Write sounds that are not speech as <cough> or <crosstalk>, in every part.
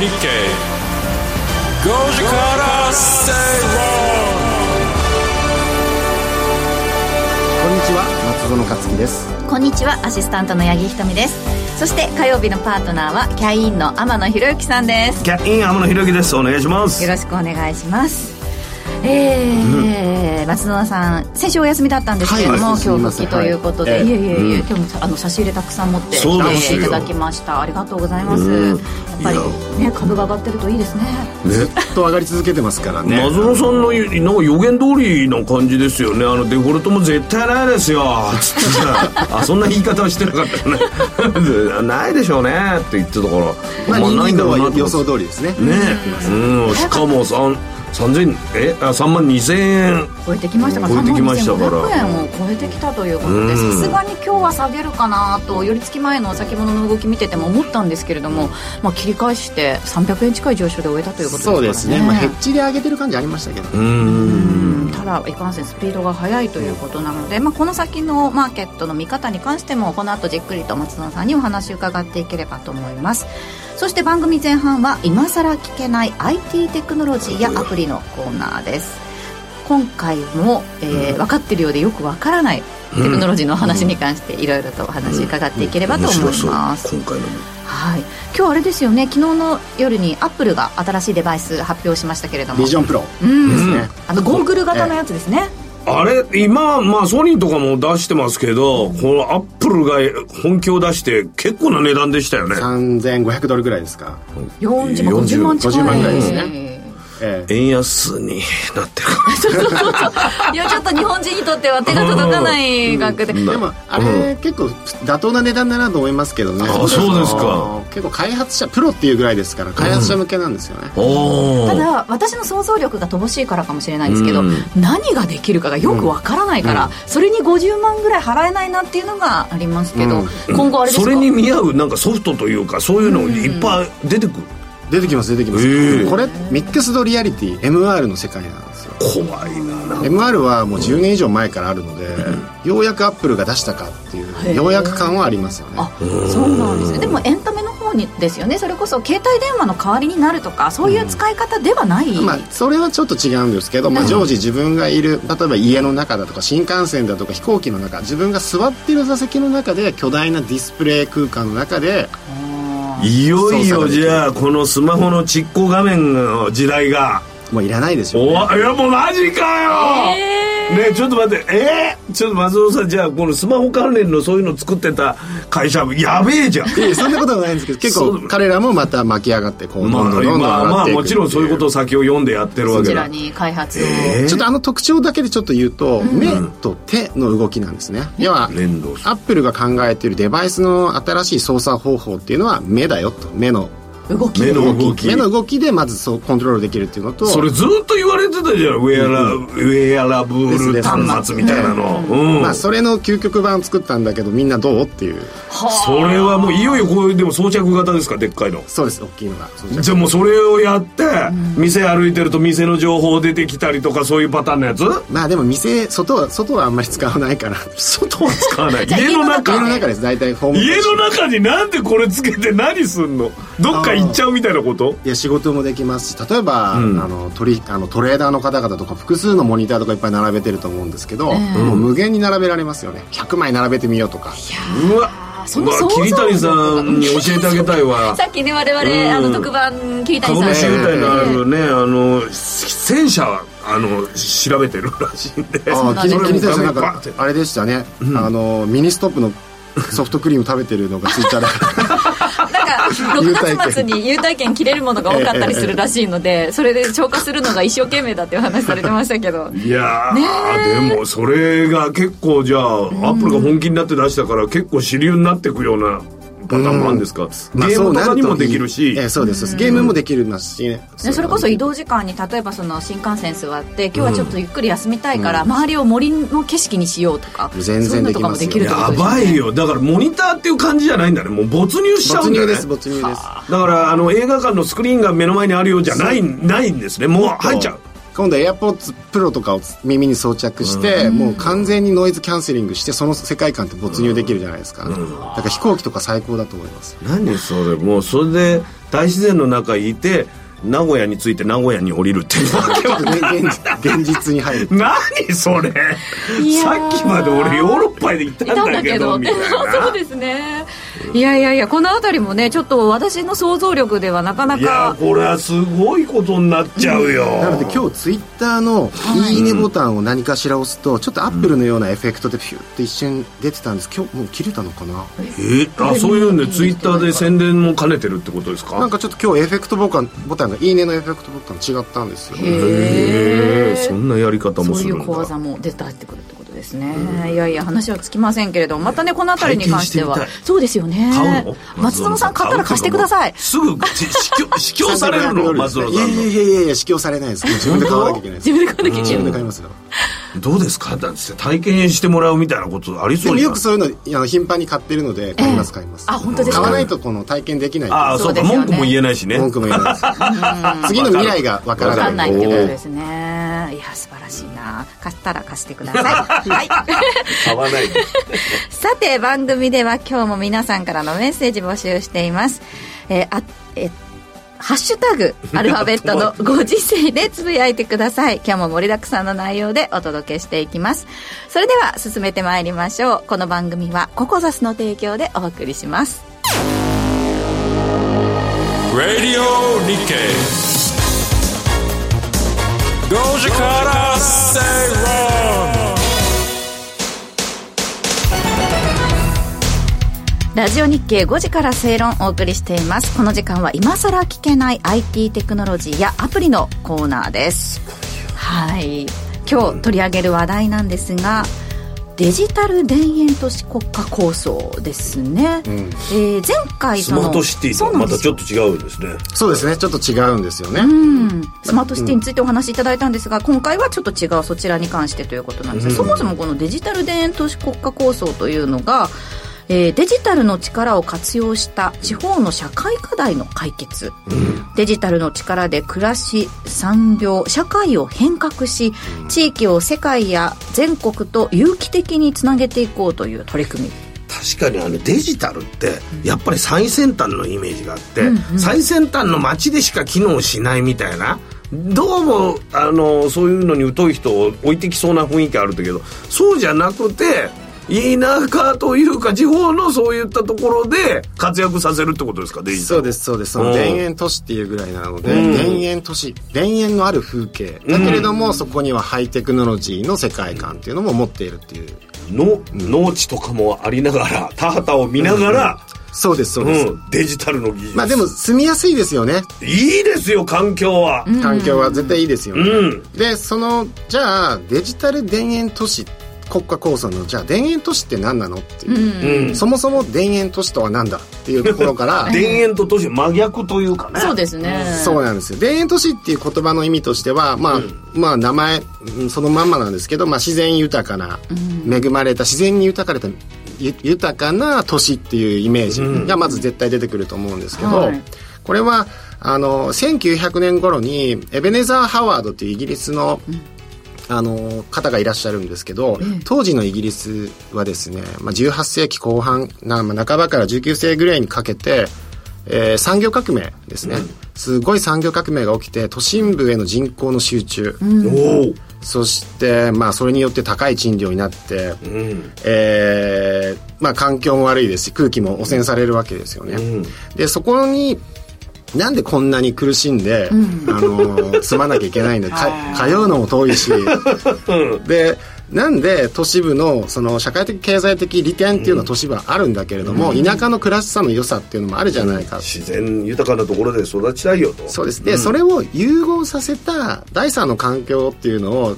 日経5時から正こんにちは松園克樹です。こんにちはアシスタントの八木ひとみです。そして火曜日のパートナーはキャインの天野博之さんです。キャイン天野博之です。お願いします。よろしくお願いしますえー、うん、松野さん先週お休みだったんですけれども、はい、今日復帰ということで、はい、いえいえいえ、うん、今日もあの差し入れたくさん持って来ていただきました。ありがとうございます、うん、やっぱりね株が上がってるといいですね。ずっと上がり続けてますからね。松野さんのなんか予言通りの感じですよね。あのデフォルトも絶対ないですよ。つって。さ <laughs> あそんな言い方はしてなかったね。<laughs> ないでしょうね。って言ってたから。まあ、まあ、ないんだろうな予想通りですね。ね、うん、しかもさ三千えあ三万二千円。超えてきましたか？ら超えてきましたから。円を超えてきたということでさすがに今日は下げるかなと寄り付き前の先物の動き見てても思ったんですけれども、まあ、切り返して300円近い上昇で終えたということですからね。そうですね、まあ、ヘッジで上げてる感じありましたけど。うん。ただいかんせんスピードが速いということなので、まあ、この先のマーケットの見方に関してもこの後じっくりと松野さんにお話を伺っていければと思いますそして番組前半は今さら聞けない IT テクノロジーやアプリのコーナーです。今回も、えー、分かってるようでよく分からないテクノロジーの話に関していろいろとお話伺っていければと思います、今回のはい。今日あれですよね。昨日の夜にアップルが新しいデバイス発表しましたけれども。ビジョンプロ。うん。ですね。あのゴーグル型のやつですね、あれ今、まあ、ソニーとかも出してますけど、このアップルが本気を出して結構な値段でしたよね。3500ドルぐらいですか。40万50万近い50万ぐらいですねええ、円安になってる。<laughs> そうそうそう。いやちょっと日本人にとっては手が届かない額で、うん、でもあれ、うん、結構妥当な値段だなと思いますけどね。あそうですか。結構開発者プロっていうぐらいですから開発者向けなんですよね、うん、ただ私の想像力が乏しいからかもしれないんですけど、何ができるかがよくわからないから、それに50万ぐらい払えないなっていうのがありますけど、今後あれですか？それに見合うなんかソフトというかそういうのいっぱい出てくる、出てきます出てきます、え。ー、これミックスドリアリティ MR の世界なんですよ。怖いな。MR はもう10年以上前からあるので、うん、ようやくアップルが出したかっていうようやく感はありますよね。あそうなんですね。でもエンタメの方にですよね。それこそ携帯電話の代わりになるとかそういう使い方ではない、うん、まあ、それはちょっと違うんですけど、まあ、常時自分がいる例えば家の中だとか新幹線だとか飛行機の中自分が座っている座席の中で巨大なディスプレイ空間の中でいよいよじゃあこのスマホのちっこ画面の時代が。もういらないですよ、ね、おいやもうマジかよ、えーねちょっと待って。えー、ちょっと松尾さんじゃあこのスマホ関連のそういうの作ってた会社やべえじゃん。いそんなことはないんですけど <laughs> 結構彼らもまた巻き上がってこうどんどんどんどんまあ、まあもちろんそういうことを先を読んでやってるわけだ。そちらに開発を、えー、ちょっとあの特徴だけでちょっと言うと、うん、目と手の動きなんですね。要はアップルが考えているデバイスの新しい操作方法っていうのは目だよと。目の動き。目の動き。目の動きでまずそうコントロールできるっていうのとそれずっと言われてたじゃん。ウェアラ,、ウェアラブル端末みたいなの、うん。まあ、それの究極版作ったんだけどみんなどうっていう。それはもういよいよこういうでも装着型ですか？でっかいの。そうです。大きいのがじゃあもうそれをやって、店歩いてると店の情報出てきたりとかそういうパターンのやつ？まあでも店外は外はあんまり使わないから。外は使わない。<laughs> 家の中家の中です。大体ホーム家の中になんでこれつけて何すんの？どっか行っちゃうみたいなこと？いや仕事もできますし例えば、うん、あのトリあのトレーダーの方々とか複数のモニターとかいっぱい並べてると思うんですけど、えー、もう無限に並べられますよね。100枚並べてみようとか。うわ。その桐谷さんに教えてあげたいわ。<laughs> さっきね我々、うん、あの特番桐谷さん。株主優待のあるね、あの戦車あの調べてるらしいんで。ああ桐谷さんなんかあれでしたね、うん、あのミニストップのソフトクリーム食べてるのがツイッターでなんか <laughs> 6月末に優待券切れるものが多かったりするらしいのでそれで消化するのが一生懸命だっていう話されてましたけど。<laughs> いやでもそれが結構じゃあ、アップルが本気になって出したから結構主流になっていくようなパターンもあるんですか、ゲームとかにもできるし、えそうです。ゲームもできますし。ねそれこそ移動時間に例えばその新幹線座って今日はちょっとゆっくり休みたいから、周りを森の景色にしようとか全然できますよ。やばいよ。だからモニターっていう感じじゃないんだね。もう没入しちゃうんだよね。没入です没入です。だからあの映画館のスクリーンが目の前にあるようじゃないないんですね。もう入っちゃう今度 AirPods Pro とかを耳に装着して、うん、もう完全にノイズキャンセリングしてその世界観って没入できるじゃないですか、うん、だから飛行機とか最高だと思います何それもうそれで大自然の中にいて名古屋に着いて名古屋に降りるっていうわけは。<laughs> 現現実に入る。何それ。さー。っきまで俺ヨーロッパで行ったいたんんだけど。どみたいな。<laughs> そうですね。いやいやいやこの辺りもねちょっと私の想像力ではなかないやかこれはすごいことになっちゃうよ、なので今日ツイッターの「い。いね」ボタンを何かしら押すとちょっとアップルのようなエフェクトでピューって一瞬出てたんです。今日もう切れたのかな？えあそういうんでツイッターで宣伝も兼ねてるってことですか？なんかちょっと今日エフェクトボタンボタンが「いいね」のエフェクトボタン違ったんですよ。へえそんなやり方もそういうするんだ小技も出てってくるとですね、いやいや話はつきませんけれどもまたねこの辺りに関しては。そうですよね。買うの？松園さん買ったら貸してください。すぐし死去死去されるの？松園いやさんの。いやいやいやいや支給されないです。<laughs> 自分で買わなきゃいけないです。自分で買わなきゃいけ自分ないで買いますよ。どうですか？だって体験してもらうみたいなことありでそうよくそういうのあの頻繁に買ってるので買います買います。あ本当ですか？買わないとこの体験できないああそうかそうですよね。文句も言えないしね。文句も言えないです。<laughs> 次の未来がわからな分かんないいってことですね。いや素晴らしいな貸したら貸してください。<laughs> はい。買わないで <laughs> さて番組では今日も皆さんからのメッセージ募集しています。えーあえハッシュタグ <laughs> アルファベットのご時世でつぶやいてください。今日も盛りだくさんの内容でお届けしていきます。それでは進めてまいりましょう。この番組はココザスの提供でお送りします。Radio Nikkei 5時から正論ラジオ日経5時から正論をお送りしています。この時間は今さら聞けない IT テクノロジーやアプリのコーナーです。はい。今日取り上げる話題なんですがデジタル田園都市国家構想ですね、えー前回スマートシティとまたちょっとと違うんですね。そうですね。ちょっと違うんですよね、うん。スマートシティについてお話しいただいたんですが、今回はちょっと違うそちらに関してということなんです。が、そもそもこのデジタル田園都市国家構想というのが、えーデジタルの力を活用した地方の社会課題の解決、デジタルの力で暮らし産業社会を変革し地域を世界や全国と有機的につなげていこうという取り組み。確かにあのデジタルってやっぱり最先端のイメージがあって、最先端の街でしか機能しないみたいなどうもあのそういうのに疎い人を置いてきそうな雰囲気あるんだけどそうじゃなくて田舎というか地方のそういったところで活躍させるってことですかデジタルそうですそうです。そのうん田園都市っていうぐらいなので、うん。田園都市田園のある風景。だけれども、そこにはハイテクノロジーの世界観っていうのも持っているっていう。の農地とかもありながら田畑を見ながら、そうですそうです、うん、デジタルの技術。まあでも住みやすいですよね。いいですよ環境は。環境は絶対いいですよね、うん。でそのじゃあデジタル田園都市国家構想のじゃあ田園都市って何なのっていう、うん。そもそも田園都市とは何だっていうところから。<laughs> 田園と都市真逆というかね。そうですね。そうなんですよ。田園都市っていう言葉の意味としてはまあ、まあ名前うんそのまんまなんですけど、まあ、自然豊かな、恵まれた自然に豊かれたゆ豊かな都市っていうイメージがまず絶対出てくると思うんですけど、はい。これはあの1900年頃にエベネザー・ハワードっていうイギリスの、あの方がいらっしゃるんですけど、当時のイギリスはですね、まあ、18世紀後半な、まあ、半ばから19世紀ぐらいにかけて、えー産業革命ですね、すごい産業革命が起きて都心部への人口の集中、おお。そして、まあ、それによって高い賃料になって、うん。えーまあ、環境も悪いですし空気も汚染されるわけですよね、うん。でそこになんでこんなに苦しんで、あの住まなきゃいけないんだ <laughs> か通うのも遠いし。でなんで都市部のその社会的経済的利点っていうのは都市部はあるんだけれども、田舎の暮らしさの良さっていうのもあるじゃないか、自然豊かなところで育ちたいよと。そうです。で、それを融合させた第三の環境っていうのを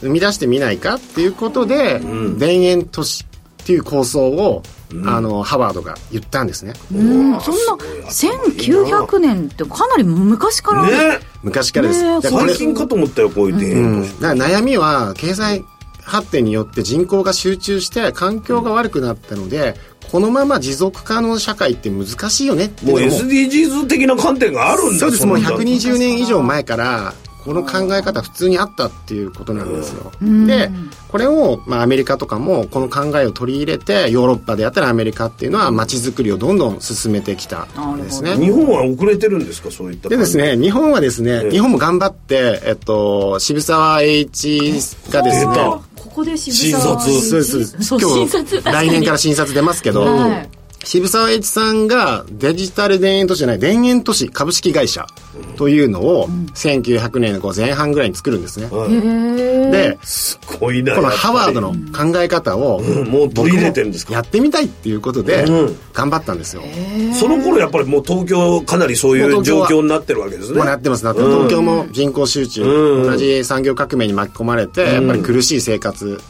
生み出してみないかっていうことで、田園都市っていう構想を、あのハワードが言ったんですね。うん。そんな1900年ってかなり昔から、ね。昔からです、ね最近かと思ったよこういう田園都市だから悩みは経済発展によって人口が集中して環境が悪くなったのでこのまま持続可能社会って難しいよねっていうも。うのも SDGs 的な観点があるんだそうです。もうそんな120年以上前からこの考え方普通にあったっていうことなんですよ。で、これを、まあ、アメリカとかもこの考えを取り入れて、ヨーロッパであったらアメリカっていうのは街づくりをどんどん進めてきたんですね。日本は遅れてるんですかそういったでですね、日本はですね、ええ日本も頑張って、えっと、渋沢栄一がですね、ここで渋沢新そうです。そう今日、<laughs> 来年から新札出ますけど、はい渋沢栄一さんがデジタル田園都市じゃない、田園都市株式会社というのを、1900年のこう前半ぐらいに作るんですね。で、すごいなこのハワードの考え方を、んもう取り入れてるんですやってみたいっていうことでうん、頑張ったんですよ。その頃やっぱりもう東京かなりそういう状況になってるわけですね。もうなってます。なってます、東京も人口集中、うん。同じ産業革命に巻き込まれて、やっぱり苦しい生活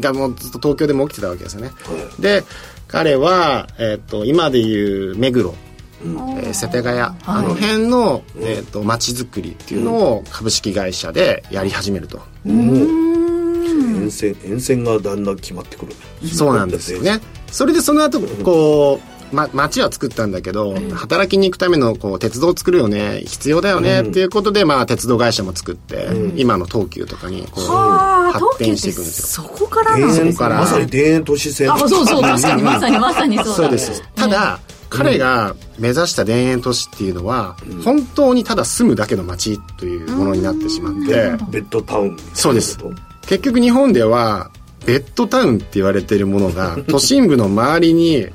がもうずっと東京でも起きてたわけですよね、で彼は、えっと今でいう目黒、えー世田谷、あの辺の、えっと街づくりっていうのを株式会社でやり始めると、沿線沿線がだんだん決まってくる。そうなんですよね。それでその後こう、ま、街は作ったんだけど、働きに行くためのこう鉄道を作るよね。必要だよね、っていうことで、まあ、鉄道会社も作って、今の東急とかにこうはあ発展していくんですよ。そこからなんですね。そこからまさに田園都市線。あそうそう確かにまさにまさにそうだ。そうです。ただ、彼が目指した田園都市っていうのは、本当にただ住むだけの街というものになってしまって、ベッドタウン。そうです。結局日本ではベッドタウンって言われているものが都心部の周りに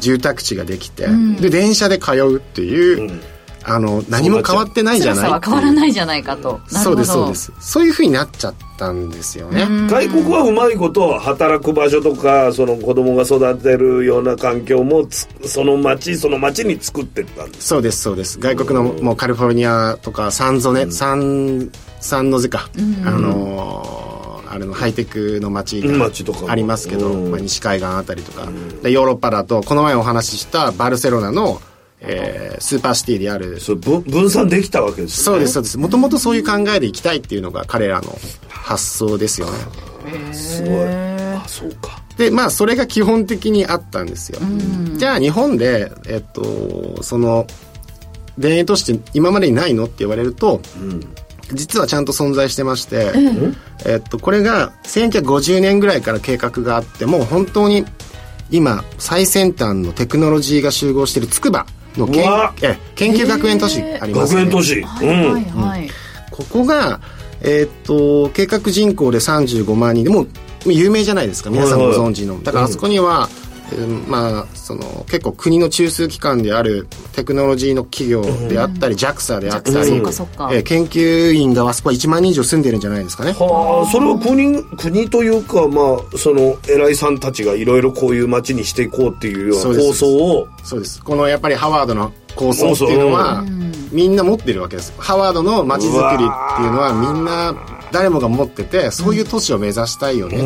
住宅地ができて、で電車で通うっていう、あの何も変わってないじゃない辛さは変わらないじゃないかとそうですそうです。そういうふうになっちゃったんですよね、外国はうまいこと働く場所とかその子供が育てるような環境もつその町その町に作ってったんですそうですそうです。外国のもうカリフォルニアとかサンゾネ、サンサンノゼか、あのーあれのハイテクの街うんがありますけど、うん。まあ、西海岸あたりとか、でヨーロッパだとこの前お話ししたバルセロナの、えースーパーシティであるそう分分散できたわけですよね。そうですそうです。もともとそういう考えでいきたいっていうのが彼らの発想ですよね。すごい。あそうか。でまあそれが基本的にあったんですよ、じゃあ日本でえっとその田園都市って今までにないのって言われると、実はちゃんと存在してまして、えっとこれが1950年ぐらいから計画があってもう本当に今最先端のテクノロジーが集合している筑波の研うわ。え研究学園都市ありますね。学園都市。うん。はいはい。ここが、えーっと計画人口で35万人。でもう有名じゃないですか。皆さんご存知の、だからあそこには、えーまあその結構国の中枢機関であるテクノロジーの企業であったり、JAXA であったり、そっかそっか。えー研究員があそこは1万人以上住んでるんじゃないですかね。はあそれは国国というかまあその偉いさんたちがいろいろこういう街にしていこうっていうようなそうです。構想をそうです。このやっぱりハワードの構想っていうのは、みんな持ってるわけです。ハワードの街づくりっていうのはみんな誰もが持っててそういう都市を目指したいよね、う。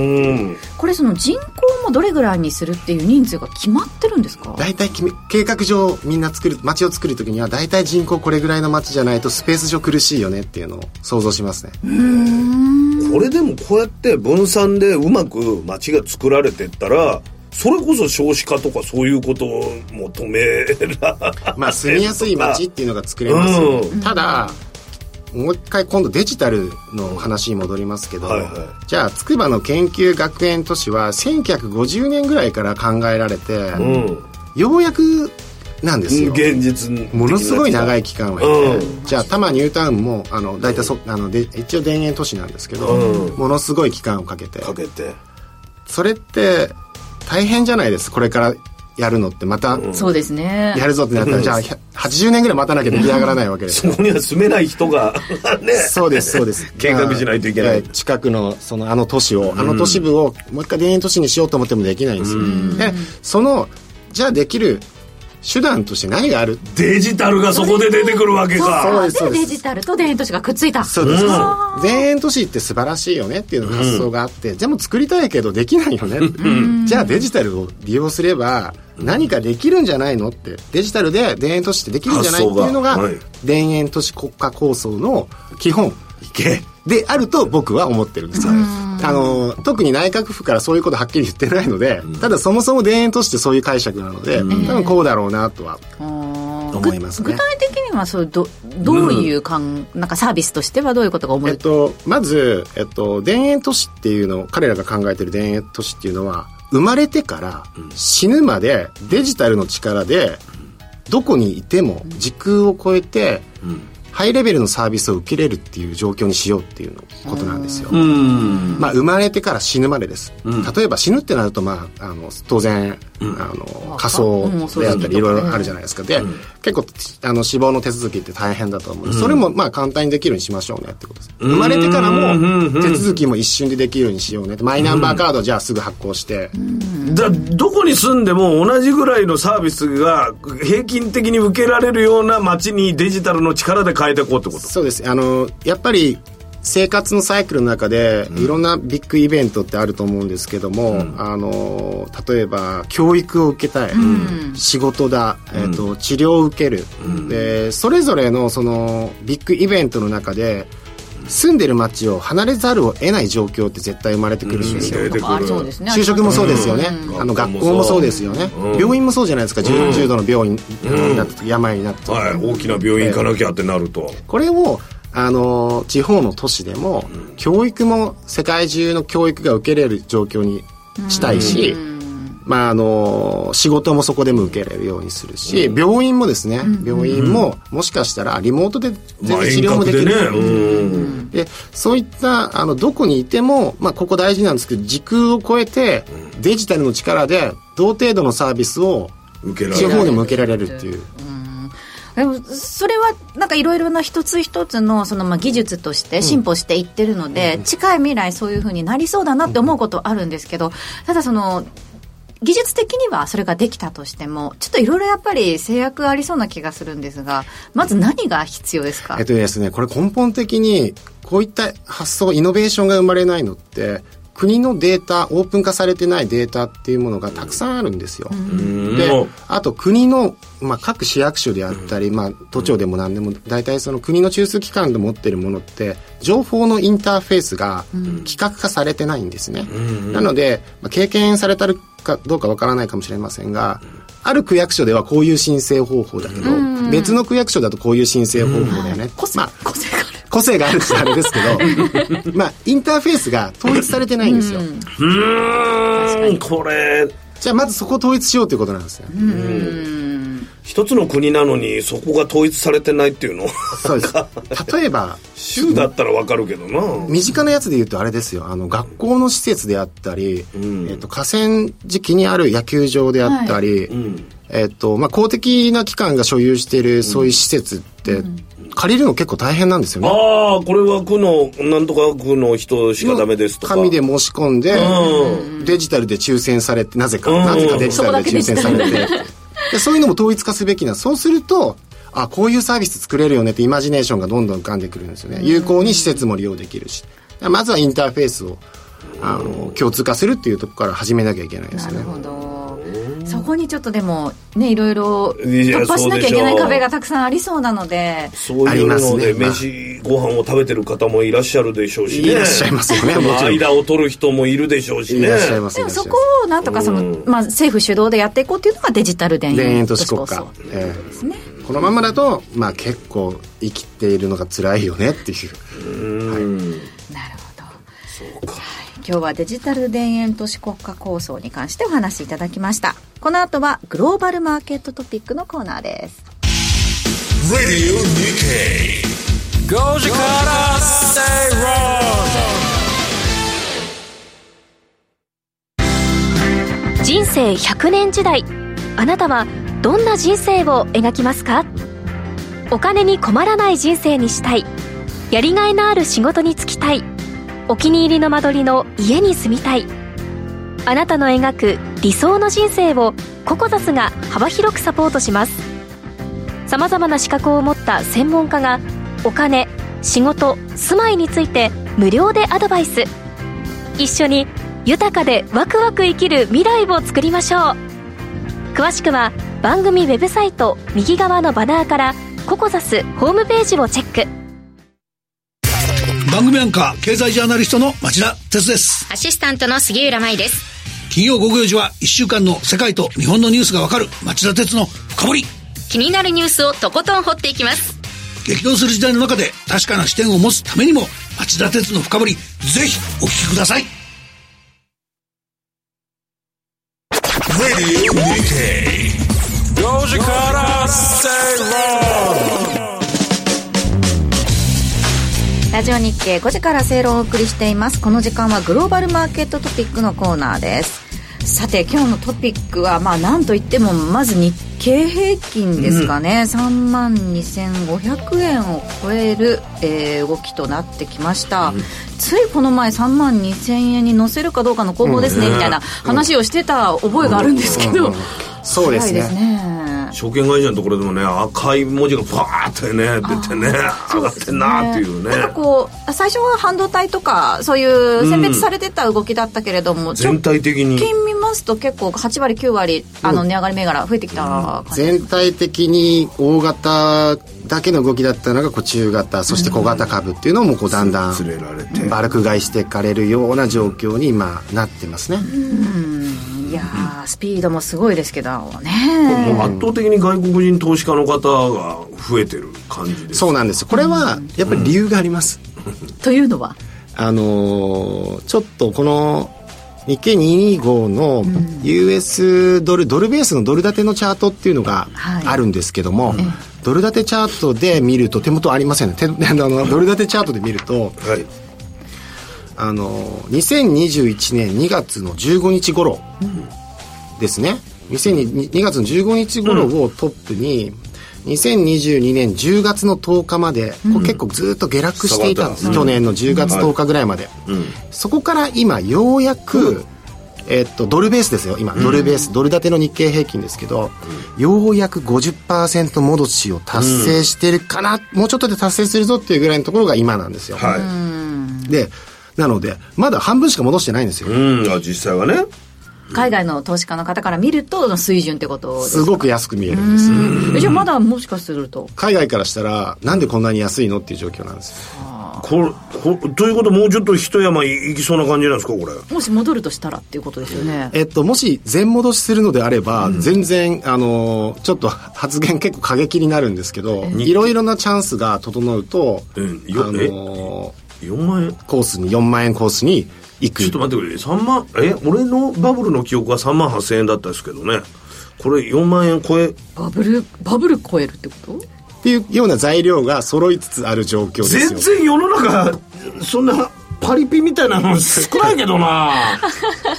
ん。これその人口もどれぐらいにするっていう人数が決まってるんですか？大体決め計画上みんな作る街を作る時には大体人口これぐらいの街じゃないとスペース上苦しいよねっていうのを想像しますね。これでもこうやって分散でうまく街が作られてったらそれこそ少子化とかそういうことを求めらまあ住みやすい街っていうのが作れますよ、うただもう一回今度デジタルの話に戻りますけど、はいはい。じゃあ筑波の研究学園都市は1950年ぐらいから考えられて、うん。ようやくなんですよ。現実ものすごい長い期間を経て、うん。じゃあ多摩ニュータウンもあの大体そあので一応田園都市なんですけど、うん。ものすごい期間をかけて。かけて。それって大変じゃないですこれからやるのってまたそうですね。やるぞってなったら、じゃあ100 80年ぐらい待たなきゃ出来上がらないわけです。そこには住めない人が <laughs> ね。そうですそうです。計画しないといけない。まあ近くのそのあの都市を、あの都市部をもう一回田園都市にしようと思ってもできないんですよ、でそのじゃあできる手段として何がある？デジタルがそこで出てくるわけか。そうですそうです。デジタルと田園都市がくっついた？そうです、うん。田園都市って素晴らしいよねっていうのが発想があって、でも作りたいけどできないよね、じゃあデジタルを利用すれば何かできるんじゃないのって。デジタルで田園都市ってできるんじゃないっていうのがはい。田園都市国家構想の基本であると僕は思ってるんですよ。あの特に内閣府からそういうことはっきり言ってないので、ただそもそも田園都市ってそういう解釈なので、多分こうだろうなとは思いますね。具体的にはそうどどういうかん、なんかサービスとしてはどういうことが思い、えっと、まず、えっと、田園都市っていうの彼らが考えてる田園都市っていうのは生まれてから死ぬまでデジタルの力でどこにいても時空を超えてハイレベルのサービスを受けれるっていう状況にしようっていうのことなんですよ。うん。まあ、生まれてから死ぬまでです、例えば死ぬってなると、まあ、あの当然、あの仮想であったりいろいろあるじゃないですか。で、結構あの死亡の手続きって大変だと思う。ので、それもまあ簡単にできるようにしましょうねってことです。生まれてからも手続きも一瞬でできるようにしようねってマイナンバーカードじゃあすぐ発行して、だどこに住んでも同じぐらいのサービスが平均的に受けられるような街にデジタルの力で変えていこうってこと？そうです。あのやっぱり生活のサイクルの中でいろんなビッグイベントってあると思うんですけども、あの例えば教育を受けたい、仕事だ、えーと治療を受ける、でそれぞれのそのビッグイベントの中で住んでる街を離れざるを得ない状況って絶対生まれてくるんですよ、出てくるあそうですね。就職もそうですよね、あの学校もそう。ですよね、病院もそうじゃないですか。重重度の病院になった時、病になった時、はい。大きな病院行かなきゃってなると、これをあの地方の都市でも、教育も世界中の教育が受けれる状況にしたいし、まあ、あの仕事もそこでも受けれるようにするし、病院もですね、病院ももしかしたらリモートで全まあ然治療もできる、遠隔でね。うん。でそういったあのどこにいても、まあ、ここ大事なんですけど時空を超えてデジタルの力で同程度のサービスを地受けられる。方でも受けられるっていう。でもそれはなんかいろいろな一つ一つのそのまあ技術として進歩していってるので、近い未来そういうふうになりそうだなって思うことはあるんですけどただその技術的にはそれができたとしてもちょっといろいろやっぱり制約ありそうな気がするんですがまず何が必要ですか？えっとですね、これ根本的にこういった発想、イノベーションが生まれないのって、国のデータ、オープン化されてないデータっていうものがたくさんあるんですよ。で、あと国の、まあ、各市役所であったり、まあ、都庁でも何でも、大体その国の中枢機関で持ってるものって、情報のインターフェースが規格化されてないんですね。なので、まあ、経験されたかどうかわからないかもしれませんが、ある区役所ではこういう申請方法だけど、別の区役所だとこういう申請方法だよね。まあ、個性がある。個性があるってあれですけど、<laughs> まあ、インターフェースが統一されてないんですよ。うーん。これ。じゃあまずそこを統一しようということなんですよ。一つの国なのにそこが統一されてないっていうの。そうです。例えば、州だったらわかるけどな。身近なやつで言うとあれですよ。あの、学校の施設であったり、えっと、河川敷にある野球場であったり、えっと、まあ、公的な機関が所有しているそういう施設って、借りるの結構大変なんですよね。ああこれは区のなんとか区の人しかダメですとか。紙で申し込んで、うデジタルで抽選されて、なぜか、うん。なぜかデジタルで抽選されて、でそういうのも統一化すべきな。そうすると、あ、こういうサービス作れるよねってイマジネーションがどんどん浮かんでくるんですよね。有効に施設も利用できるし。まずはインターフェースを、あの、共通化するっていうところから始めなきゃいけないですねなる。ほどそこにちょっとでもねいろいろ突破しなきゃいけない壁がたくさんありそうなので。そうありますいうので、ねまあ飯ご飯を食べてる方もいらっしゃるでしょうしね。いらっしゃいますよね。<laughs> 間を取る人もいるでしょうしね。いらっしゃいます。でもそこをなんとかその、まあ、政府主導でやっていこうっていうのがデジタル田園園都市国都市構想家。ええですね。このままだと、まあ結構生きているのが辛いよねっていう。なるほど今日はデジタル田園都市国家構想に関してお話しいただきました。この後はグローバルマーケットトピックのコーナーです。Radio Nikkei. Goji Kara Stay Wrong. 人生100年時代あなたはどんな人生を描きますか？お金に困らない人生にしたい。やりがいのある仕事に就きたいお気に入りの間取りの家に住みたい。あなたの描く理想の人生をココザスが幅広くサポートします。さまざまな資格を持った専門家がお金仕事住まいについて無料でアドバイス。一緒に豊かでワクワク生きる未来を作りましょう。詳しくは番組ウェブサイト右側のバナーからココザスホームページをチェック。番組アンカー経済ジャーナリストの町田哲です。アシスタントの杉浦舞です。金曜午後4時は1週間の世界と日本のニュースがわかる町田哲の深掘り。気になるニュースをとことん掘っていきます。激動する時代の中で確かな視点を持つためにも町田鉄の深掘りぜひお聞きください日経5時から正論をお送りしています。この時間はグローバルマーケットトピックのコーナーです。さて今日のトピックはまあ何といってもまず日経平均ですかね、3万2500円を超える、えー動きとなってきました、ついこの前3万2000円に乗せるかどうかの攻防ですね、みたいな話をしてた覚えがあるんですけど、そうですねね証券会社のところでもね赤い文字がパーってね出てね上がってんなっていうね。なんかこう最初は半導体とかそういう選別されてた動きだったけれども、直全体的に。近見ますと結構8割9割あの値上がり銘柄増えてきた感じ、全体的に大型だけの動きだったのがこう中型そして小型株っていうのもこうだんだん連れられて。バルク買いしていかれるような状況に今なってますね、いやースピードもすごいですけどもね。う圧倒的に外国人投資家の方が増えてる感じですそうなんですよ。これはやっぱり理由があります、というのは？あのーちょっとこの日経225の US ドル、ドルベースのドル建てのチャートっていうのがはい。あるんですけども、ドル建てチャートで見ると手元ありませんね。手 <laughs> あのドル建てチャートで見るとはいあの2021年2月の15日頃ですね、2002 2月の15日頃をトップに、2022年10月の10日まで、これ結構ずっと下落していたんです、下がって去年の10月10日ぐらいまで、そこから今ようやく、えっと、ドルベースですよ今。ドルベース、ドル建ての日経平均ですけど、ようやく50%戻しを達成してるかな、もうちょっとで達成するぞっていうぐらいのところが今なんですよ、はい。でなのでまだ半分しか戻してないんですよ、うん。あ実際はね。海外の投資家の方から見るとの水準ってことですすごく安く見えるんです。えじゃあまだもしかすると。海外からしたらなんでこんなに安いのっていう状況なんです。これこということもうちょっと一山いきそうな感じなんですかこれ？もし戻るとしたらっていうことですよね。えっと、もし全戻しするのであれば、全然あのちょっと発言結構過激になるんですけどいろいろなチャンスが整うと、うんあの4万円コースに4万円コースに行く。ちょっと待ってくれ。3万え俺のバブルの記憶は3万8000円だったんですけどね。これ4万円超え。バブルバブル超えるってこと？っていうような材料が揃いつつある状況ですよ。全然世の中そんなパリピみたいなの少ないけどな。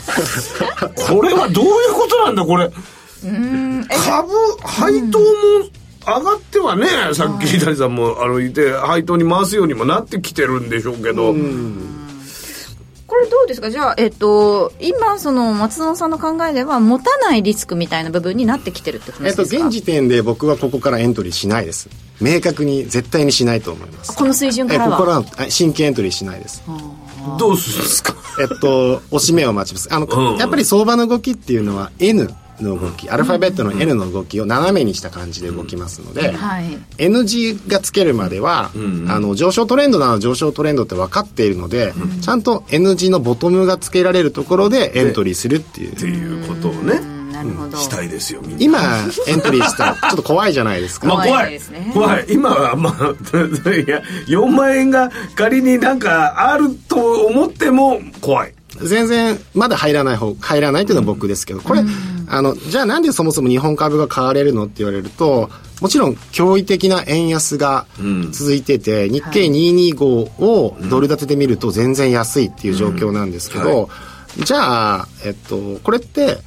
<laughs> これはどういうことなんだこれ。株配当も上がってはねさっき谷さんもあのいて配当に回すようにもなってきてるんでしょうけど。これどうですか？じゃあ、えっと、今その松野さんの考えでは持たないリスクみたいな部分になってきてるって話えっと、ですか、現時点で僕はここからエントリーしないです。明確に絶対にしないと思います。この水準からは？えここからはあ新規エントリーしないです。どうするんですか？えっと、押し目を待ちます。あの、うん。やっぱり相場の動きっていうのは N の動き、アルファベットの N の動きを斜めにした感じで動きますので、はい。N 字がつけるまでは、あの、上昇トレンドなら上昇トレンドって分かっているので、ちゃんと N 字のボトムがつけられるところでエントリーするっていう。っていうことをねなるほど、したいですよみんな。今、エントリーしたらちょっと怖いじゃないですか。まあ怖い。怖いですね。怖い。今はまあ <laughs> いや4万円が仮になんかあると思っても怖い全然まだ入らない方入らないというのは僕ですけどこれ、あのじゃあなんでそもそも日本株が買われるのって言われるともちろん驚異的な円安が続いてて、日経225をドル建てで見ると全然安いっていう状況なんですけど、じゃあ、えっと、これって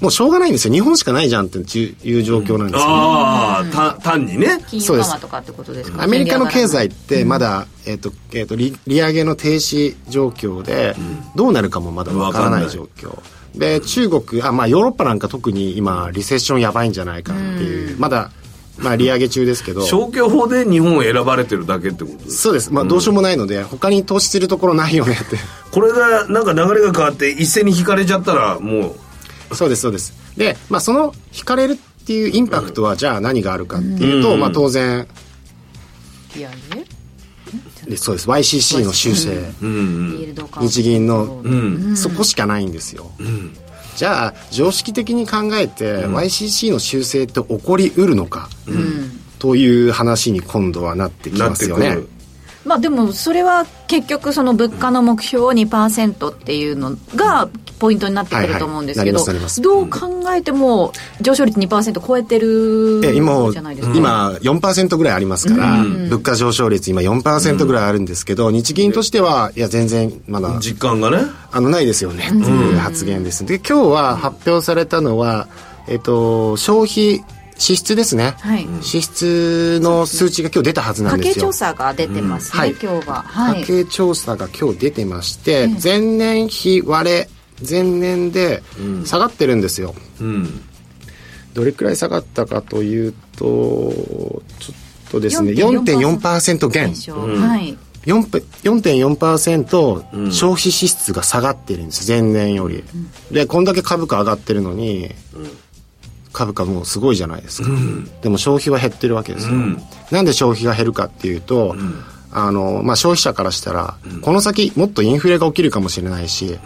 もうしょうがないんですよ。日本しかないじゃんっていう状況なんですよ、ああ、た単にね。金融緩和とかってことですか？アメリカの経済ってまだ、えっとえっと利利上げの停止状況で、どうなるかもまだわからない状況。で中国あ、まあ、ヨーロッパなんか特に今リセッションやばいんじゃないかっていう、まだ、まあ、利上げ中ですけど。消去法で日本を選ばれてるだけってことですそうです、まあ、どうしようもないので、他に投資するところないよねって。これがなんか流れが変わって一斉に引かれちゃったらもうそうですそうです。で、まあ、その引かれるっていうインパクトはじゃあ何があるかっていうと、まあ、当然。利上げで？そうです。YCC の修正、日銀の、うん。そこしかないんですよ、じゃあ常識的に考えて、YCC の修正って起こりうるのか、という話に今度はなってきますよね。なってくるまあでもそれは結局その物価の目標2%っていうのがポイントになってくると思うんですけど、どう考えても上昇率2%超えてるえ今じゃないですか。今4%ぐらいありますから、物価上昇率今4%ぐらいあるんですけど、日銀としてはいや全然まだ実感がね。あのないですよね。っていう発言です。で今日は発表されたのは、えっと、消費支出ですね、はい。支出の数値が今日出たはずなんですよ。家計調査が出てますね、はい。今日は。はい。家計調査が今日出てまして、前年比割れ前年で下がってるんですよ、うん。どれくらい下がったかというとちょっとですね4.4% 4.4%減。減少。はい。4 4.4%消費支出が下がってるんです前年より、でこんだけ株価上がってるのに、株価もうすごいじゃないですか、でも消費は減ってるわけですよ、なんで消費が減るかっていうと、あのまあ、消費者からしたら、この先もっとインフレが起きるかもしれないし、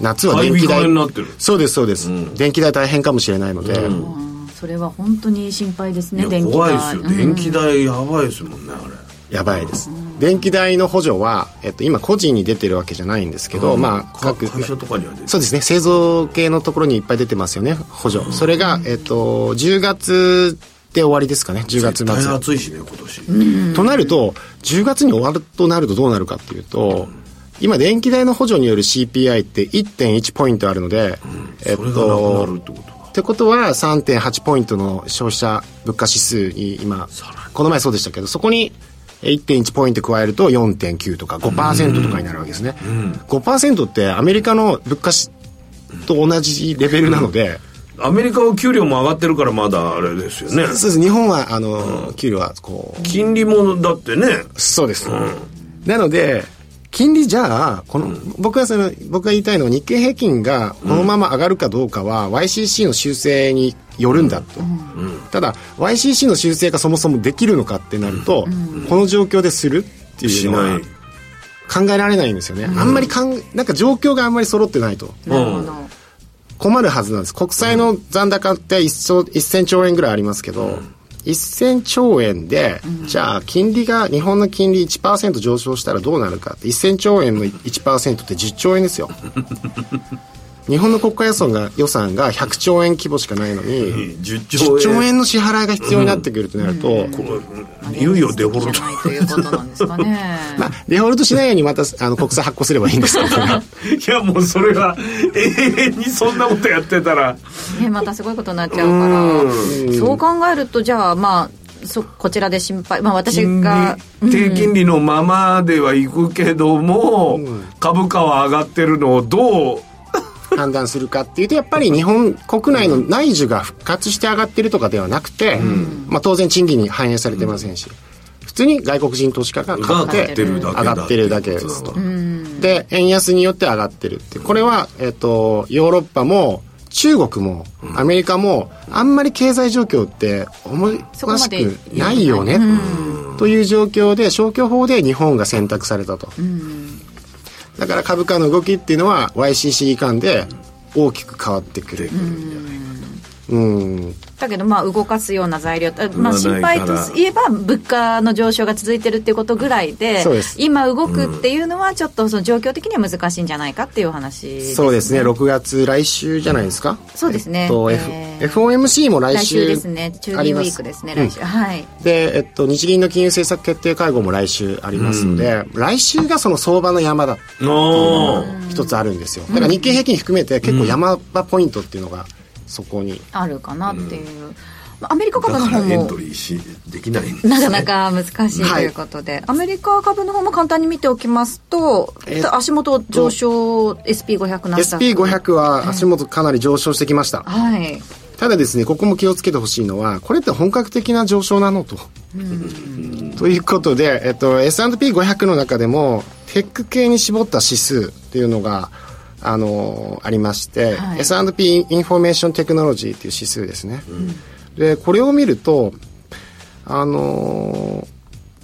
夏は電気代買い控えになってる。そうですそうです、電気代大変かもしれないので、うん。それは本当に心配ですね、電気代。怖いですよ、うん。電気代やばいですもんねあれ。やばいです、電気代の補助は、えっと、今個人に出てるわけじゃないんですけど、まあ各か会社とかにはそうですね。製造系のところにいっぱい出てますよね補助。それが、えっと、10月で終わりですかね。10月大変末暑いしね今年、となると10月に終わるとなるとどうなるかっていうと今電気代の補助による CPI って1.1ポイントあるので、えっそれがなくなとるってことか。ってことは3.8ポイントの消費者物価指数に今この前そうでしたけどそこに1.1ポイント加えると4.9とか5%とかになるわけですね、5%ってアメリカの物価しと同じレベルなので、アメリカは給料も上がってるからまだあれですよね。そうです。日本はあの、給料はこう金利もだってね。そうです、なので金利じゃあこの、僕はその僕が言いたいのは日経平均がこのまま上がるかどうかは YCC の修正によるんだと、ただ YCC の修正がそもそもできるのかってなると、この状況でするっていうのは考えられないんですよね、あんまりかんなんか状況があんまり揃ってないと。なるほど。困るはずなんです。国債の残高って1兆1000兆円ぐらいありますけど、1000兆円で、じゃあ金利が日本の金利1%上昇したらどうなるかって1000兆円の1%って10兆円ですよ日本の国家予算が予算が100兆円規模しかないのに10兆10円兆円の支払いが必要になってくるとなると、これいよいよデフォルト。じゃないということなん。ですかね。まあ、デフォルトしないようにまたあの国債発行すればいいんですけど。いやもうそれは永遠にそんなことやってたら。ね、またすごいことになっちゃうから、そう考えると、じゃあ、まあ、そこちらで心配、まあ、私金が、利低金利のままではいくけども、株価は上がってるのをどう判断するかっていうとやっぱり日本国内の内需が復活して上がってるとかではなくて、まあ、当然賃金に反映されてませんし、普通に外国人投資家が買上ってがってるだけ上がってるだけですと。で円安によって上がってるってこれは、えっとヨーロッパも中国もアメリカもあんまり経済状況って思わしくないよねという状況で消去法で日本が選択されたと。だから株価の動きっていうのは YCC 間で大きく変わってくれるんじゃないか。うん。だけど、まあ、動かすような材料、あまあ、まあ心配といえば、物価の上昇が続いてるっていうことぐらいで今動くっていうのは、ちょっとその状況的には難しいんじゃないかっていうお話です、そうですね、6月来週じゃないですか？そうですね。えっと、えー。FOMC も来来週週ですね、中銀ウィークですね、来週。はい。で、えっと、日銀の金融政策決定会合も来週ありますので、来週がその相場の山だ、あ一つあるんですよ。だから日経平均含めて結構山場ポイントっていうのがそこに。あるかなっていう。まあアメリカ株の方もだからエント、リーしできないねなかなか難しいということで、アメリカ株の方も簡単に見ておきますと、え足元上昇 SP500 ナスダック SP500 は足元かなり上昇してきました。はいただですね、ここも気をつけてほしいのは、これって本格的な上昇なのと。ということで、えっと、S&P500 の中でも、テック系に絞った指数っていうのが、あのありまして、はい S&P インフォメーションテクノロジーっていう指数ですね。で、これを見ると、あの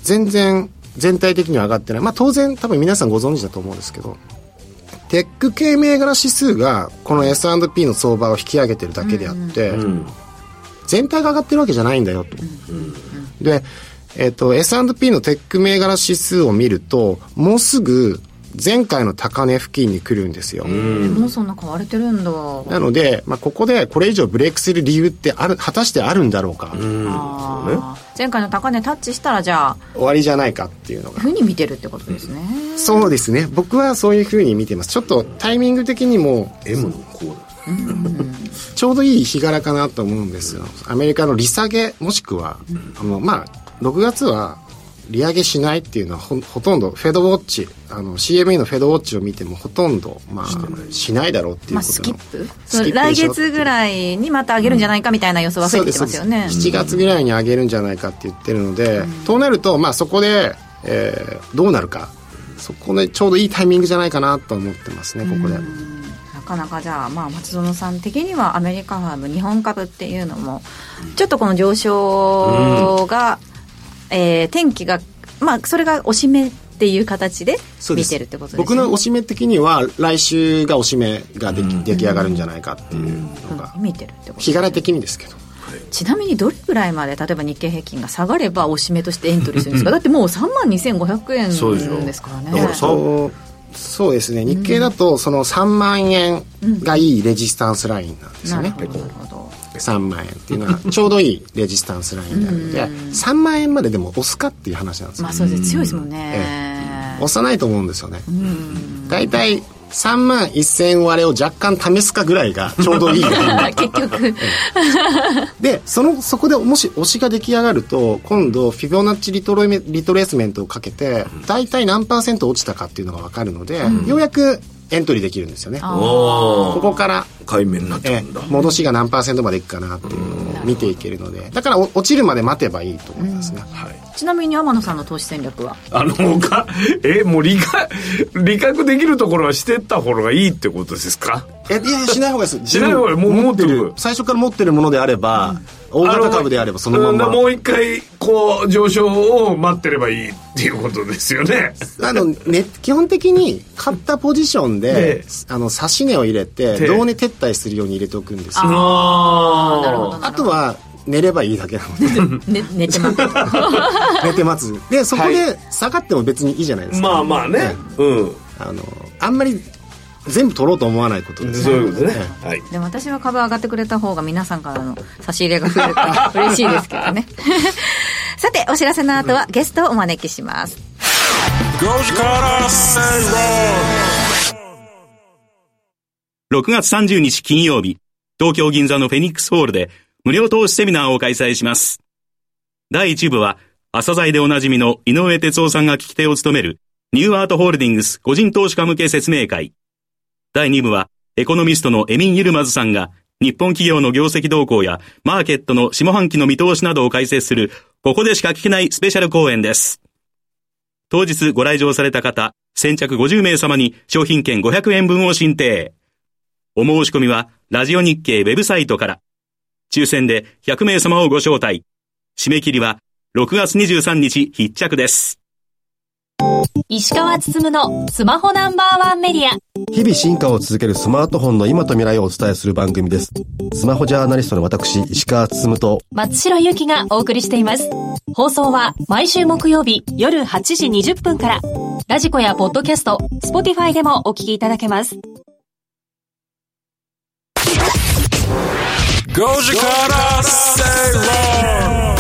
全然全体的には上がってない。まあ当然多分皆さんご存知だと思うんですけど、テック系銘柄指数がこの S&P の相場を引き上げてるだけであって、全体が上がってるわけじゃないんだよと。で、えっ、と、S&P のテック銘柄指数を見ると、もうすぐ前回の高値付近に来るんですよ。もうそんな買われてるんだ。なので、まあ、ここでこれ以上ブレイクする理由ってある、果たしてあるんだろうか、あー。前回の高値タッチしたらじゃあ終わりじゃないかっていうのが。ふうに見てるってことですねそうですね。僕はそういうふうに見てます。ちょっとタイミング的にも M のこうだちょうどいい日柄かなと思うんですよ。アメリカの利下げ、もしくは、あの、まあ、6月は利上げしないっていうのはほほとんどフェドウォッチあの CME のフェドウォッチを見てもほとんど、まあ、しない。だろうっていうまあ、ことスキップ来月ぐらいにまた上げるんじゃないかみたいな予想は増えてきてますよね。そうです。7月ぐらいに上げるんじゃないかって言ってるので、となると、まあ、そこで、えーどうなるか。そこでちょうどいいタイミングじゃないかなと思ってますねここで。なかなかじゃあ、まあ、松園さん的にはアメリカ株日本株っていうのもちょっとこの上昇が、えー天気がまあそれがおしめっていう形で見てるってことですね。僕のおしめ的には来週がおしめができ、出来上がるんじゃないかっていうのが、見てるってこと日柄的にですけど。ちなみにどれぐらいまで例えば日経平均が下がればおしめとしてエントリーするんですか？<laughs> だってもう3万2500そうでしょ円ですからね。そう。そうですね。日経だとその3万円がいいレジスタンスラインなんですよね、なるほどなるほど3万円っていうのは <laughs> ちょうどいいレジスタンスラインなので3万円まででも押すかっていう話なんですよ、まあそうです強いですもんね、押さないと思うんですよね。大体3万1000円割れを若干試すかぐらいがちょうどいい。<laughs> 結局。でそのそこでもし推しが出来上がると今度フィボナッチリトレメリトレースメントをかけて大体何パーセント落ちたかっていうのが分かるので、ようやくエントリーできるんですよね。こおこから海面になっちゃえうんだ。戻しが何パーセントまでいくかなっていうのを見ていけるので。だからお落ちるまで待てばいいと思いますね、ちなみに天野さんの投資戦略は？あのかえもう理解理覚できるところはしてった方がいいってことですか？えいやいやしない方がいいです。しない方がいい。もう持ってる最初から持ってるものであれば、大型株であればそのまま。うんもう一回こう上昇を待ってればいいっていうことですよね。あの、ね、基本的に買ったポジションでで、あの、差し値を入れて、で同値撤退するように入れておくんですよ。あなるほど。あとは、寝ればいいだけなので、<laughs> ね、寝てます <laughs> 寝て待つ。で、そこで下がっても別にいいじゃないですか。まあまあね。うん。あの、あんまり全部取ろうと思わないことです。そういうことね。はい。でも私は株上がってくれた方が皆さんからの <laughs> 差し入れが増えるから嬉しいですけどね。さてお知らせの後はゲストをお招きします。5時から正6月30日金曜日、東京銀座のフェニックスホールで無料投資セミナーを開催します。第1部は、朝鮮でおなじみの井上哲夫さんが聞き手を務めるニューアートホールディングス個人投資家向け説明会。第2部は、エコノミストのエミン・ユルマズさんが日本企業の業績動向やマーケットの下半期の見通しなどを解説する、ここでしか聞けないスペシャル講演です。当日ご来場された方、先着50名様に商品券500円分を申請。お申し込みは、ラジオ日経ウェブサイトから。抽選で100名様をご招待。締め切りは、6月23日必着です。石川つつむのスマホナンバーワンメディア。日々進化を続けるスマートフォンの今と未来をお伝えする番組です。スマホジャーナリストの私、石川つつむと、松代ゆきがお送りしています。放送は毎週木曜日夜8時20分から。ラジコやポッドキャスト、スポティファイでもお聞きいただけます。5時から正論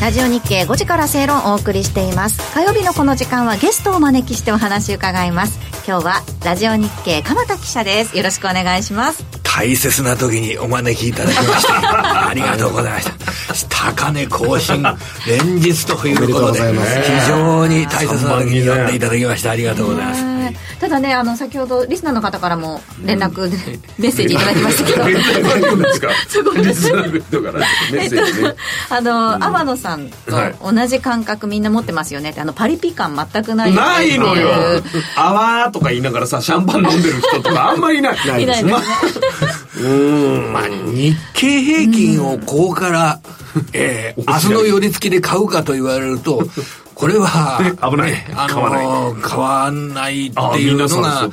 ラジオ日経5時から正論をお送りしています火曜日のこの時間はゲストをお招きしてお話を伺います。今日はラジオ日経鎌田記者です。よろしくお願いします。大切な時にお招きいただきました。<laughs> ありがとうございました。高値更新連日ということで非常に大切な時に呼んでいただきましてありがとうございますはい。ただねあの先ほどリスナーの方からも連絡で、<laughs> メッセージいただきましたけど。ですごいです。リスナーの人からメッセージね。あの、天野さんと同じ感覚みんな持ってますよねってあのパリピ感全くないないのよ。あわーとか言いながらさシャンパン飲んでる人とかあんまりいない。<laughs> いないですね。まあ <laughs> 日経平均をここから、えー明日の寄り付きで買うかと言われるとこれは、危ない。ねあ買わない。のー買わないっていうのが